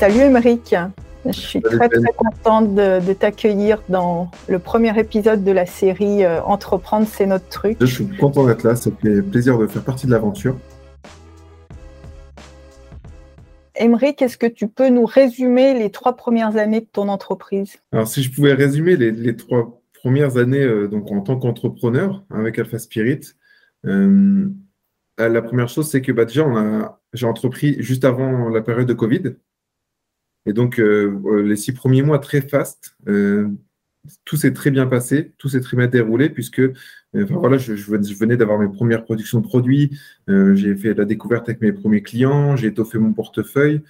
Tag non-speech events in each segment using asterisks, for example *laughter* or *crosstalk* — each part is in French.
Salut Émeric, je suis très très contente de, t'accueillir dans le premier épisode de la série euh, Entreprendre, c'est notre truc. Je suis content d'être là, ça fait plaisir de faire partie de l'aventure. Émeric, est-ce que tu peux nous résumer les trois premières années de ton entreprise? Alors si je pouvais résumer les, trois premières années euh, donc en tant qu'entrepreneur avec Alpha Spirit, euh, la première chose c'est que bah, déjà j'ai entrepris juste avant la période de Covid. Et donc, euh, euh, les six premiers mois, très fast. Euh, tout s'est très bien passé, tout s'est très bien déroulé, puisque voilà, je, venais d'avoir mes premières productions de produits, j'ai fait la découverte avec mes premiers clients, j'ai étoffé mon portefeuille,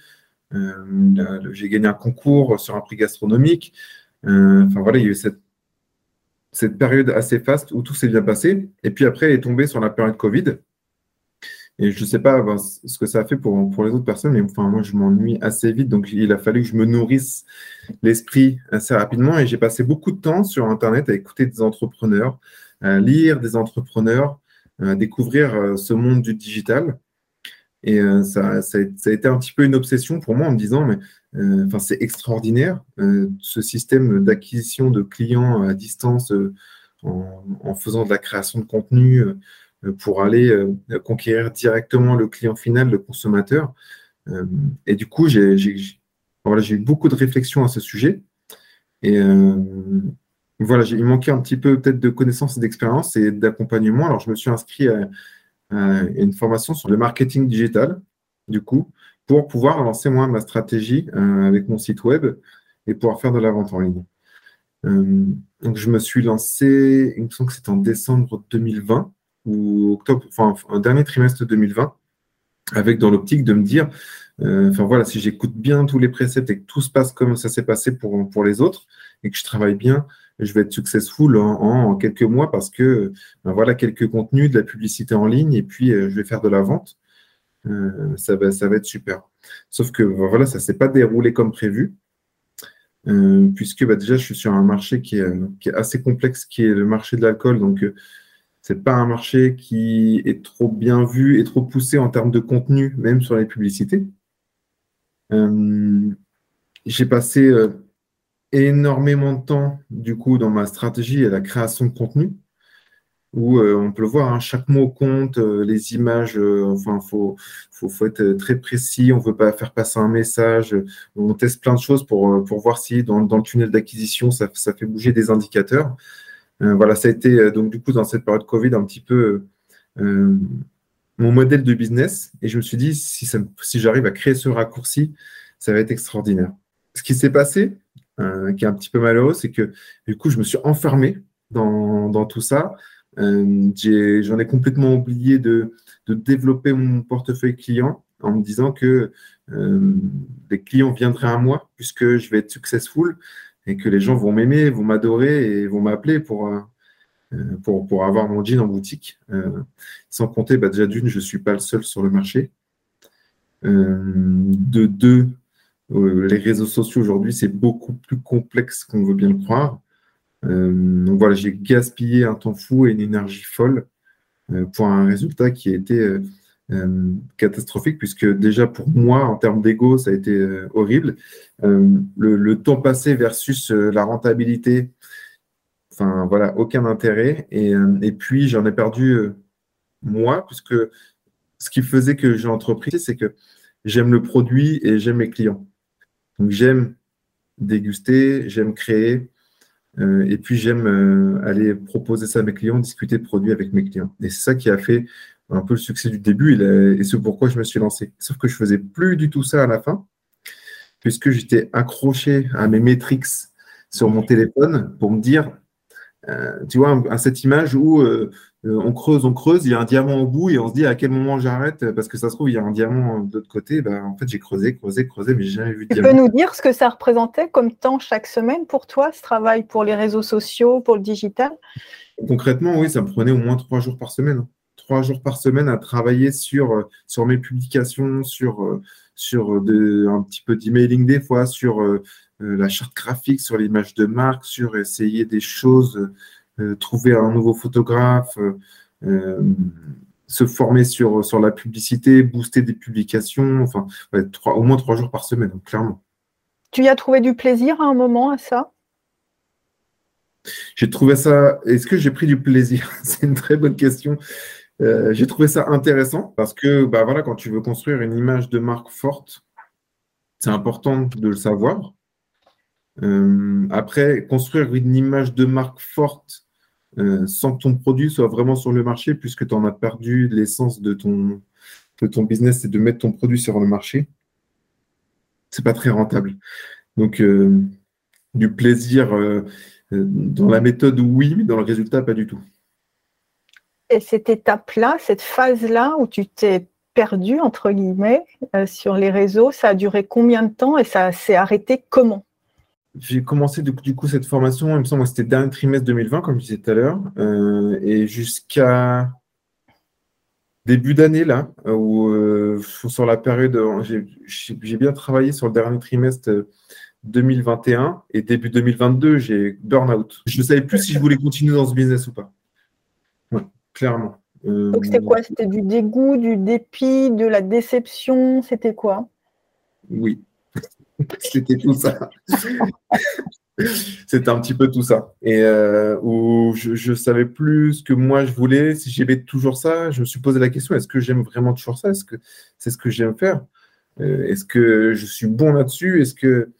j'ai gagné un concours sur un prix gastronomique. enfin voilà, il y a eu cette, cette période assez faste où tout s'est bien passé. Et puis après, est tombé sur la période Covid. Et je ne sais pas ce que ça a fait pour, pour les autres personnes, mais enfin, moi, je m'ennuie assez vite. Donc, il a fallu que je me nourrisse l'esprit assez rapidement. Et j'ai passé beaucoup de temps sur Internet à écouter des entrepreneurs, à lire des entrepreneurs, à découvrir euh, ce monde du digital. Et euh, ça, ça, a, été un petit peu une obsession pour moi en me disant, mais euh, enfin, c'est extraordinaire, ce système d'acquisition de clients à distance en, faisant de la création de contenu pour aller euh, conquérir directement le client final, le consommateur. Euh, et du coup, j'ai eu beaucoup de réflexions à ce sujet. Et voilà, il manquait un petit peu peut-être de connaissances et d'expérience et d'accompagnement. Alors, je me suis inscrit à, une formation sur le marketing digital, du coup, pour pouvoir lancer moi ma stratégie avec mon site web et pouvoir faire de la vente en ligne. donc, je me suis lancé, il me semble que c'était en décembre 2020 ou octobre, enfin, un dernier trimestre 2020, avec dans l'optique de me dire, euh, enfin voilà, si j'écoute bien tous les préceptes et que tout se passe comme ça s'est passé pour, pour les autres et que je travaille bien, je vais être successful en, quelques mois parce que ben voilà quelques contenus, de la publicité en ligne et puis euh, je vais faire de la vente. Euh, ça, va, ça va être super. Sauf que ben voilà, ça ne s'est pas déroulé comme prévu. puisque bah, déjà je suis sur un marché qui est, qui est, assez complexe, qui est le marché de l'alcool. Donc, c'est pas un marché qui est trop bien vu et trop poussé en termes de contenu, même sur les publicités. Euh, j'ai passé euh, énormément de temps, du coup, dans ma stratégie et la création de contenu, où euh, on peut le voir, hein, chaque mot compte, les images, enfin, il faut, faut, être très précis, on ne veut pas faire passer un message, on teste plein de choses pour, pour voir si dans, dans le tunnel d'acquisition, ça, ça, fait bouger des indicateurs. Euh, voilà, ça a été euh, donc du coup dans cette période Covid un petit peu euh, mon modèle de business. Et je me suis dit, si, j'arrive à créer ce raccourci, ça va être extraordinaire. Ce qui s'est passé, qui est un petit peu malheureux, c'est que du coup, je me suis enfermé dans, tout ça. J'en ai, complètement oublié de, de, développer mon portefeuille client en me disant que les clients viendraient à moi puisque je vais être successful et que les gens vont m'aimer, vont m'adorer et vont m'appeler pour, euh, euh, pour, pour, avoir mon jean en boutique. Euh, sans compter, bah, déjà d'une, je ne suis pas le seul sur le marché. de deux, les réseaux sociaux aujourd'hui, c'est beaucoup plus complexe qu'on veut bien le croire. donc voilà, j'ai gaspillé un temps fou et une énergie folle pour un résultat qui a été euh, catastrophique, puisque déjà pour moi, en termes d'ego, ça a été euh, horrible. Euh, le, temps passé versus la rentabilité, enfin voilà, aucun intérêt. Et, et puis j'en ai perdu moi, puisque ce qui faisait que j'ai entrepris, c'est que j'aime le produit et j'aime mes clients. Donc j'aime déguster, j'aime créer, et puis j'aime aller proposer ça à mes clients, discuter de produits avec mes clients. Et c'est ça qui a fait un peu le succès du début et, c'est pourquoi je me suis lancé. Sauf que je faisais plus du tout ça à la fin, puisque j'étais accroché à mes métriques sur mon téléphone pour me dire, euh, tu vois, à cette image où euh, euh, on creuse, on creuse, il y a un diamant au bout et on se dit à quel moment j'arrête parce que ça se trouve, il y a un diamant de l'autre côté. Ben, en fait, j'ai creusé, creusé, creusé, mais j'ai jamais vu de diamant. Tu peux nous dire ce que ça représentait comme temps chaque semaine pour toi, ce travail pour les réseaux sociaux, pour le digital? Concrètement, oui, ça me prenait au moins trois jours par semaine trois jours par semaine à travailler sur, euh, sur mes publications, sur, euh, sur un petit peu d'emailing des fois, sur euh, la charte graphique, sur l'image de marque, sur essayer des choses, trouver un nouveau photographe, se former sur, sur la publicité, booster des publications, enfin, au moins trois jours par semaine, clairement. Tu y as trouvé du plaisir à un moment à ça? J'ai trouvé ça. Est-ce que j'ai pris du plaisir? *laughs* C'est une très bonne question. Euh, j'ai trouvé ça intéressant parce que bah, voilà, quand tu veux construire une image de marque forte, c'est important de le savoir. Euh, après, construire une image de marque forte euh, sans que ton produit soit vraiment sur le marché, puisque tu en as perdu l'essence de ton, de ton business, c'est de mettre ton produit sur le marché, c'est pas très rentable. Donc, du plaisir dans la méthode, oui, mais dans le résultat, pas du tout. Et cette étape-là, cette phase-là où tu t'es perdu, entre guillemets, euh, sur les réseaux, ça a duré combien de temps et ça s'est arrêté comment? J'ai commencé du coup, cette formation, il me semble que c'était dernier trimestre 2020, comme je disais tout à l'heure, euh, et jusqu'à début d'année, là, où euh, sur la période, j'ai bien travaillé sur le dernier trimestre 2021 et début 2022, j'ai burn-out. Je ne savais plus si je voulais continuer dans ce business ou pas clairement. Donc c'était quoi? C'était du dégoût, du dépit, de la déception? C'était quoi? Oui, *laughs* c'était tout ça. *laughs* c'était un petit peu tout ça. Et euh, où je ne savais plus ce que moi je voulais, si j'aimais toujours ça, je me suis posé la question, est-ce que j'aime vraiment toujours ça? Est-ce que c'est ce que j'aime faire? Euh, Est-ce que je suis bon là-dessus? Est-ce que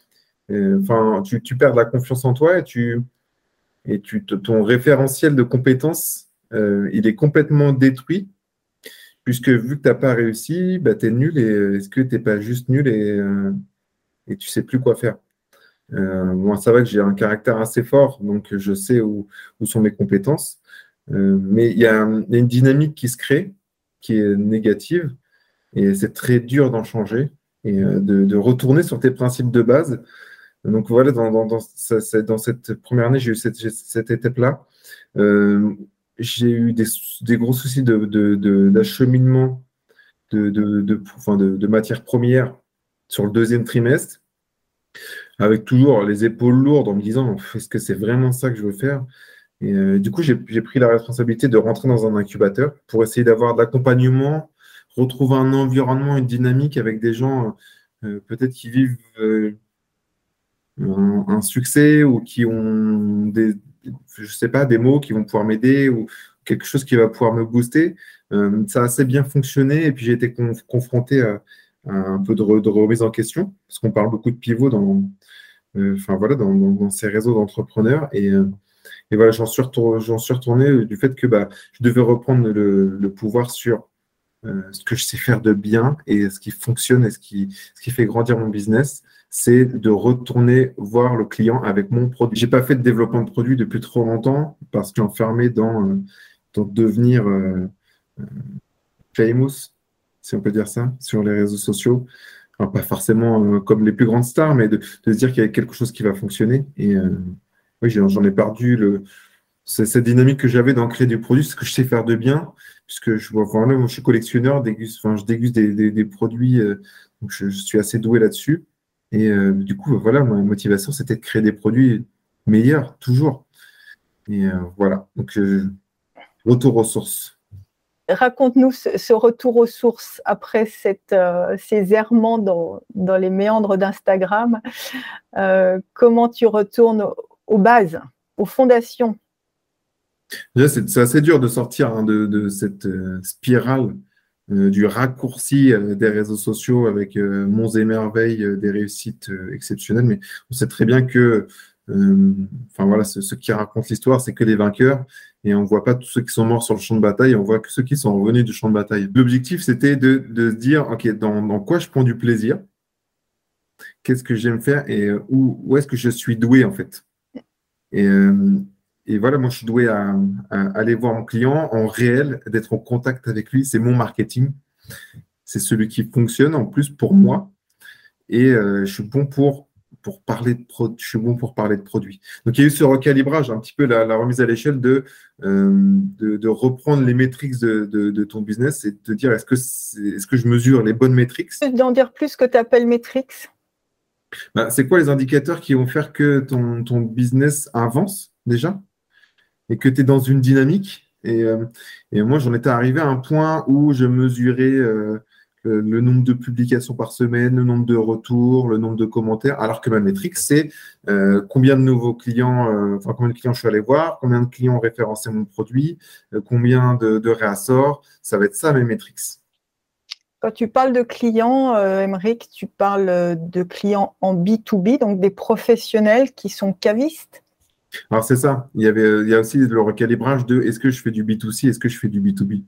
euh, enfin, tu, tu, perds la confiance en toi et tu et tu ton référentiel de compétences euh, il est complètement détruit, puisque vu que tu n'as pas réussi, bah, tu es nul et euh, est-ce que tu n'es pas juste nul et, euh, et tu sais plus quoi faire? Moi, ça va que j'ai un caractère assez fort, donc je sais où, sont mes compétences. mais il y, a une dynamique qui se crée, qui est négative, et c'est très dur d'en changer et de, retourner sur tes principes de base. Donc voilà, dans, cette première année, j'ai eu cette, cette étape-là j'ai eu des, gros soucis d'acheminement de, de, de, matières premières sur le deuxième trimestre, avec toujours les épaules lourdes en me disant est-ce que c'est vraiment ça que je veux faire? Et euh, du coup, j'ai pris la responsabilité de rentrer dans un incubateur pour essayer d'avoir de l'accompagnement, retrouver un environnement, une dynamique avec des gens euh, peut-être qui vivent euh, un, succès ou qui ont des, je sais pas, des mots qui vont pouvoir m'aider ou quelque chose qui va pouvoir me booster. Euh, ça a assez bien fonctionné et puis j'ai été confronté à, un peu de, remise en question parce qu'on parle beaucoup de pivot dans, euh, voilà, dans, ces réseaux d'entrepreneurs et, euh, voilà, j'en suis, suis, retourné du fait que bah, je devais reprendre le, pouvoir sur ce que je sais faire de bien et ce qui fonctionne et ce qui, ce qui fait grandir mon business c'est de retourner voir le client avec mon produit. J'ai pas fait de développement de produit depuis trop longtemps parce que enfermé dans, euh, devenir euh, euh, famous, si on peut dire ça, sur les réseaux sociaux. pas forcément comme les plus grandes stars, mais de, se dire qu'il y a quelque chose qui va fonctionner. Et oui, j'en ai perdu le, cette dynamique que j'avais dans créer du produit, ce que je sais faire de bien, puisque je, je suis collectionneur, enfin, je déguste des, produits, donc je, suis assez doué là-dessus. Et euh, du coup, voilà, ma motivation, c'était de créer des produits meilleurs, toujours. Et euh, voilà, donc euh, retour aux sources. Raconte-nous ce, retour aux sources après ces errements dans les méandres d'Instagram. comment tu retournes aux, bases, aux fondations? C'est assez dur de sortir hein, de, cette spirale euh, du raccourci euh, des réseaux sociaux avec euh, monts et merveilles, des réussites exceptionnelles, mais on sait très bien que enfin voilà, ce, qui raconte l'histoire, c'est que les vainqueurs, et on ne voit pas tous ceux qui sont morts sur le champ de bataille, on voit que ceux qui sont revenus du champ de bataille. L'objectif, c'était de, se dire, OK, dans, quoi je prends du plaisir? Qu'est-ce que j'aime faire? Et où, est-ce que je suis doué, en fait? Et voilà, moi, je suis doué à, aller voir mon client en réel, d'être en contact avec lui. C'est mon marketing. C'est celui qui fonctionne en plus pour moi. Et euh, je suis bon pour, pour parler de je suis bon pour parler de produits. Donc, il y a eu ce recalibrage, un petit peu la, remise à l'échelle de, euh, de, reprendre les métriques de, ton business et de te dire est-ce que, est, ce que je mesure les bonnes métriques? D'en dire plus que tu appelles métriques? Bah, C'est quoi les indicateurs qui vont faire que ton, ton business avance déjà? Et que tu es dans une dynamique. Et, et moi, j'en étais arrivé à un point où je mesurais le, nombre de publications par semaine, le nombre de retours, le nombre de commentaires, alors que ma métrique, c'est euh, combien de nouveaux clients, euh, enfin combien de clients je suis allé voir, combien de clients ont référencé mon produit, euh, combien de, de réassorts, ça va être ça mes métriques. Quand tu parles de clients, Emeric, tu parles de clients en B2B, donc des professionnels qui sont cavistes? Alors c'est ça, il y, avait, il y a aussi le recalibrage de est-ce que je fais du B2C, est-ce que je fais du B2B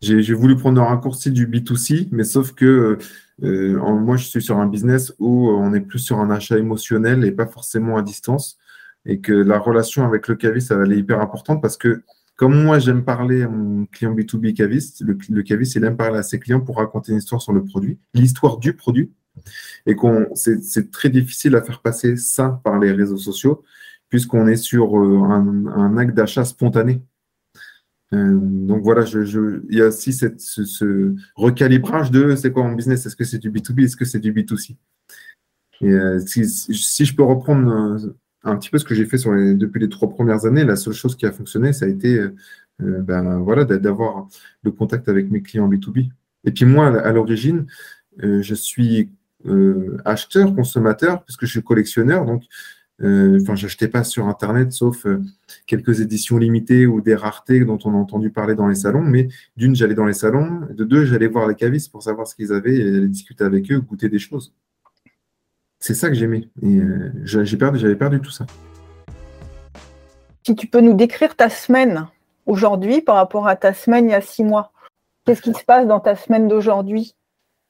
j'ai voulu prendre un raccourci du B2C, mais sauf que euh, moi, je suis sur un business où on est plus sur un achat émotionnel et pas forcément à distance. Et que la relation avec le caviste, elle est hyper importante parce que comme moi, j'aime parler à mon client B2B caviste, le, le caviste, il aime parler à ses clients pour raconter une histoire sur le produit, l'histoire du produit. Et qu'on c'est très difficile à faire passer ça par les réseaux sociaux puisqu'on est sur euh, un, un acte d'achat spontané. Euh, donc voilà, je, il y a aussi cette, ce, recalibrage de c'est quoi mon business? Est-ce que c'est du B2B Est-ce que c'est du B2C Et euh, si, je peux reprendre un, petit peu ce que j'ai fait sur depuis les trois premières années, la seule chose qui a fonctionné, ça a été ben, voilà, d'avoir le contact avec mes clients B2B. Et puis moi, à l'origine, je suis acheteur, consommateur, puisque je suis collectionneur. Donc, euh, enfin, j'achetais pas sur Internet, sauf euh, quelques éditions limitées ou des raretés dont on a entendu parler dans les salons. Mais d'une, j'allais dans les salons. De deux, j'allais voir les cavistes pour savoir ce qu'ils avaient et aller discuter avec eux, goûter des choses. C'est ça que j'aimais. Et euh, j'ai perdu, j'avais perdu tout ça. Si tu peux nous décrire ta semaine aujourd'hui par rapport à ta semaine il y a six mois, qu'est-ce qui se passe dans ta semaine d'aujourd'hui?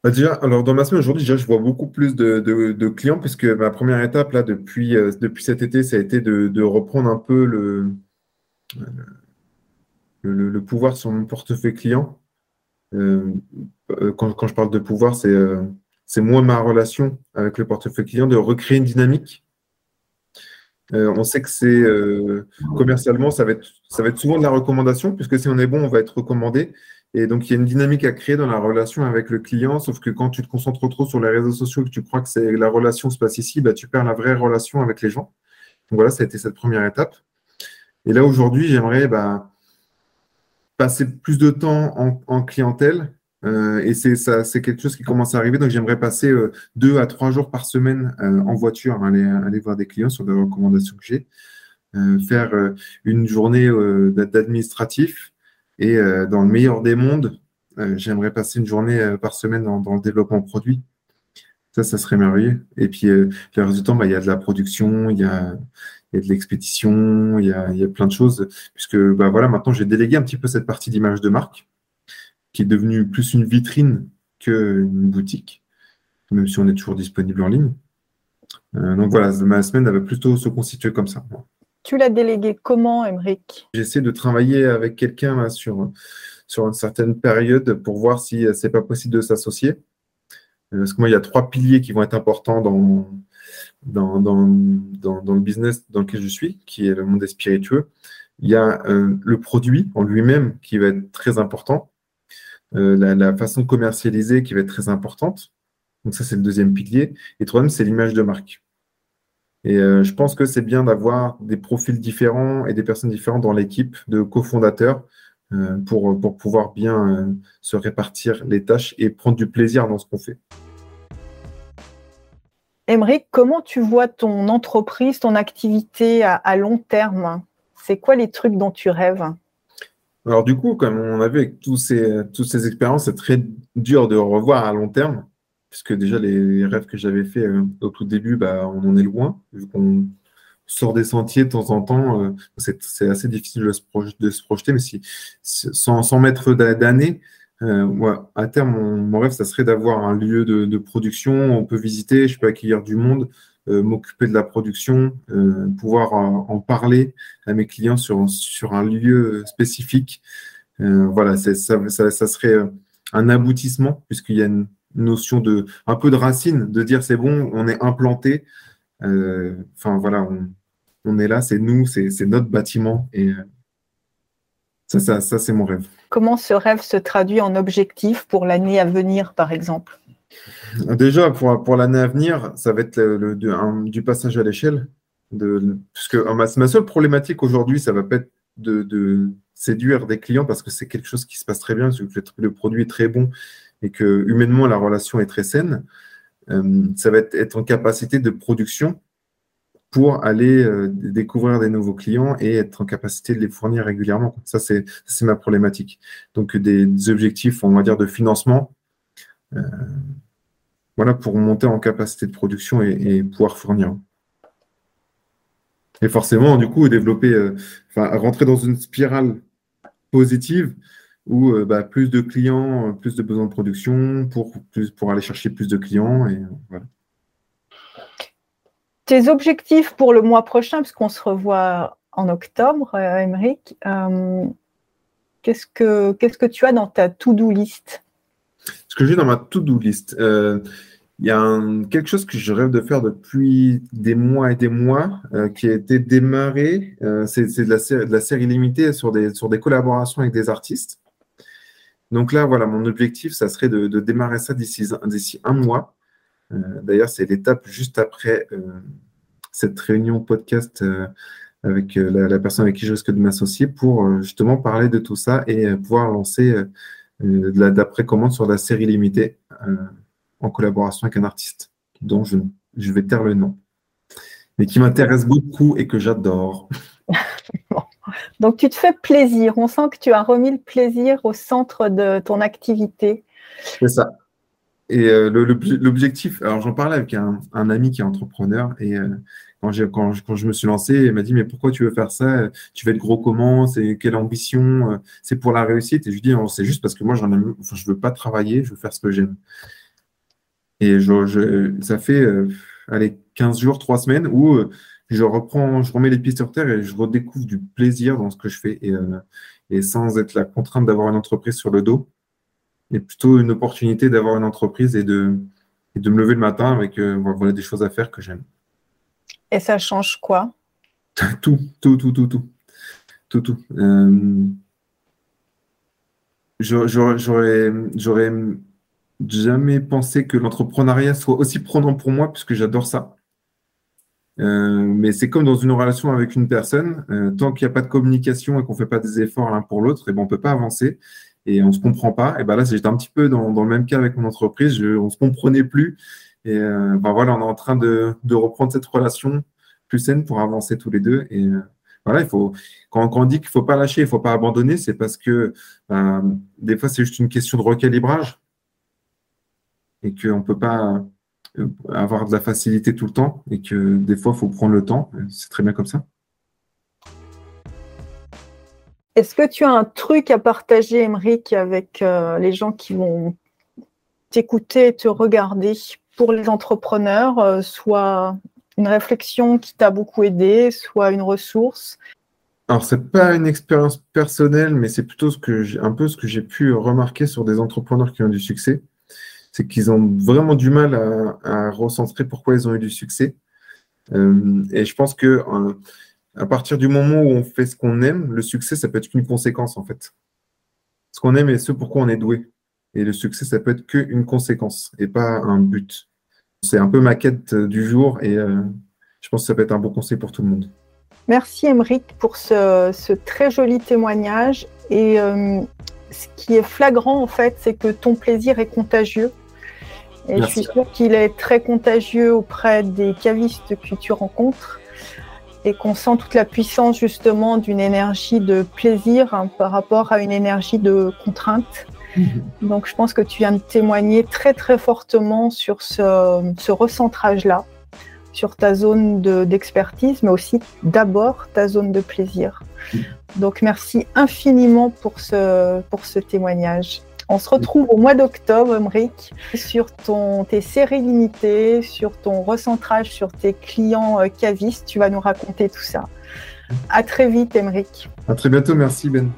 Bah, déjà, alors dans ma semaine aujourd'hui, je vois beaucoup plus de, clients puisque ma première étape là depuis, euh, depuis cet été, ça a été de, reprendre un peu le, le, pouvoir sur mon portefeuille client. Euh, euh, quand, je parle de pouvoir, c'est c'est moi ma relation avec le portefeuille client, de recréer une dynamique. on sait que c'est commercialement, ça va, être, ça va être souvent de la recommandation, puisque si on est bon, on va être recommandé. Et donc, il y a une dynamique à créer dans la relation avec le client, sauf que quand tu te concentres trop sur les réseaux sociaux et que tu crois que c'est la relation se passe ici, bah, tu perds la vraie relation avec les gens. Donc voilà, ça a été cette première étape. Et là, aujourd'hui, j'aimerais bah, passer plus de temps en, clientèle. Euh, et c'est ça, c'est quelque chose qui commence à arriver. Donc, j'aimerais passer euh, deux à trois jours par semaine euh, en voiture, aller, aller voir des clients sur des recommandations que j'ai, faire une journée d'administratif et euh, dans le meilleur des mondes, euh, j'aimerais passer une journée euh, par semaine dans, le développement produit. Ça, ça serait merveilleux. Et puis, le reste bah, il y a de la production, il y a, de l'expédition, il y a, plein de choses. Puisque bah, voilà, maintenant, j'ai délégué un petit peu cette partie d'image de marque, qui est devenue plus une vitrine qu'une boutique, même si on est toujours disponible en ligne. donc voilà, ma semaine va plutôt se constituer comme ça. Tu l'as délégué comment, Emeric J'essaie de travailler avec quelqu'un sur, sur une certaine période pour voir si euh, c'est pas possible de s'associer. Euh, parce que moi, il y a trois piliers qui vont être importants dans, dans, dans, le business dans lequel je suis, qui est le monde des spiritueux. Il y a euh, le produit en lui-même qui va être très important. la, façon de commercialiser qui va être très importante. Donc ça, c'est le deuxième pilier. Et troisième, c'est l'image de marque. Et euh, je pense que c'est bien d'avoir des profils différents et des personnes différentes dans l'équipe de cofondateurs euh, pour, pour pouvoir bien euh, se répartir les tâches et prendre du plaisir dans ce qu'on fait. Émeric, comment tu vois ton entreprise, ton activité à, long terme? C'est quoi les trucs dont tu rêves? Alors du coup, comme on a vu avec tous ces, toutes ces expériences, c'est très dur de revoir à long terme puisque déjà les rêves que j'avais fait euh, au tout début, bah, on en est loin, vu qu'on sort des sentiers de temps en temps, euh, c'est assez difficile de se, projeter, mais si, sans, mettre d'années, euh, à terme, mon, rêve, ça serait d'avoir un lieu de, production, on peut visiter, je peux accueillir du monde, m'occuper de la production, pouvoir en parler à mes clients sur, un lieu spécifique. voilà, ça, ça, serait un aboutissement, puisqu'il y a une, notion de un peu de racine, de dire c'est bon, on est implanté. Euh, enfin voilà, on, est là, c'est nous, c'est notre bâtiment et euh, ça, ça, ça c'est mon rêve. Comment ce rêve se traduit en objectif pour l'année à venir, par exemple? Déjà, pour, pour l'année à venir, ça va être le, du passage à l'échelle. De, parce que ma, ma seule problématique aujourd'hui, ça va pas être de, séduire des clients parce que c'est quelque chose qui se passe très bien, que le, produit est très bon et que humainement la relation est très saine. Euh, ça va être, être, en capacité de production pour aller euh, découvrir des nouveaux clients et être en capacité de les fournir régulièrement. Ça, c'est ma problématique. Donc, des, objectifs, on va dire, de financement, euh, voilà, pour monter en capacité de production et, pouvoir fournir. Et forcément, du coup, développer, rentrer dans une spirale positive où bah, plus de clients, plus de besoins de production pour, plus, pour aller chercher plus de clients. Et voilà. Tes objectifs pour le mois prochain, puisqu'on se revoit en octobre, euh, euh qu'est-ce que qu'est-ce que tu as dans ta to-do list? Ce que j'ai dans ma to-do list, euh, il y a quelque chose que je rêve de faire depuis des mois et des mois, euh, qui a été démarré. c'est de la, série, de la série limitée sur des, sur des collaborations avec des artistes. Donc là, voilà, mon objectif, ça serait de, démarrer ça d'ici un mois. Euh, d'ailleurs, c'est l'étape juste après euh, cette réunion podcast euh, avec la, personne avec qui je risque de m'associer pour justement parler de tout ça et pouvoir lancer de la d'après-commande sur la série limitée en collaboration avec un artiste dont je vais taire le nom, mais qui m'intéresse beaucoup et que j'adore. *laughs* Donc tu te fais plaisir, on sent que tu as remis le plaisir au centre de ton activité. C'est ça. Et euh, l'objectif, alors j'en parlais avec un, ami qui est entrepreneur et euh, quand, je me suis lancé, il m'a dit mais pourquoi tu veux faire ça? Tu veux être gros comment? C'est quelle ambition? Euh, C'est pour la réussite? Et je lui dis c'est juste parce que moi j'en ai, enfin, je veux pas travailler, je veux faire ce que j'aime. Et ça fait allez 15 jours, 3 semaines où je reprends, je remets les pieds sur terre et je redécouvre du plaisir dans ce que je fais et, et sans être la contrainte d'avoir une entreprise sur le dos mais plutôt une opportunité d'avoir une entreprise et de, de me lever le matin avec euh, voilà, des choses à faire que j'aime. Et ça change quoi? *laughs* Tout, tout, tout, tout, tout. Tout, tout. Euh, j'aurais, j'aurais jamais pensé que l'entrepreneuriat soit aussi prenant pour moi, puisque j'adore ça. Euh, mais c'est comme dans une relation avec une personne, tant qu'il n'y a pas de communication et qu'on ne fait pas des efforts l'un pour l'autre, eh ben on ne peut pas avancer et on se comprend pas. Et ben là, j'étais un petit peu dans, le même cas avec mon entreprise. On se comprenait plus. Et euh, ben voilà, on est en train de, reprendre cette relation plus saine pour avancer tous les deux. Et euh, voilà, il faut quand, on dit qu'il faut pas lâcher, il faut pas abandonner, c'est parce que ben, des fois c'est juste une question de recalibrage et qu'on peut pas euh, avoir de la facilité tout le temps et que des fois il faut prendre le temps. C'est très bien comme ça. Est-ce que tu as un truc à partager, Emeric, avec euh, les gens qui vont t'écouter, te regarder pour les entrepreneurs, euh, soit une réflexion qui t'a beaucoup aidé, soit une ressource? Alors, ce n'est pas une expérience personnelle, mais c'est plutôt ce que un peu ce que j'ai pu remarquer sur des entrepreneurs qui ont du succès. C'est qu'ils ont vraiment du mal à, recentrer pourquoi ils ont eu du succès. Euh, et je pense que à partir du moment où on fait ce qu'on aime, le succès, ça peut être qu'une conséquence en fait. Ce qu'on aime et ce pourquoi on est doué. Et le succès, ça peut être qu'une conséquence et pas un but. C'est un peu ma quête du jour et euh, je pense que ça peut être un bon conseil pour tout le monde. Merci Emeric pour ce, très joli témoignage. Et euh, ce qui est flagrant en fait, c'est que ton plaisir est contagieux. Et je suis sûre qu'il est très contagieux auprès des cavistes que tu rencontres et qu'on sent toute la puissance justement d'une énergie de plaisir hein, par rapport à une énergie de contrainte. Mhm. Donc je pense que tu viens de témoigner très très fortement sur ce, recentrage-là, sur ta zone d'expertise, mais aussi d'abord ta zone de plaisir. Mhm. Donc merci infiniment pour ce, pour ce témoignage. On se retrouve au mois d'octobre, Emric, sur ton, tes séries limitées, sur ton recentrage sur tes clients euh, cavistes. Tu vas nous raconter tout ça. À très vite, Emric. À très bientôt. Merci, Ben.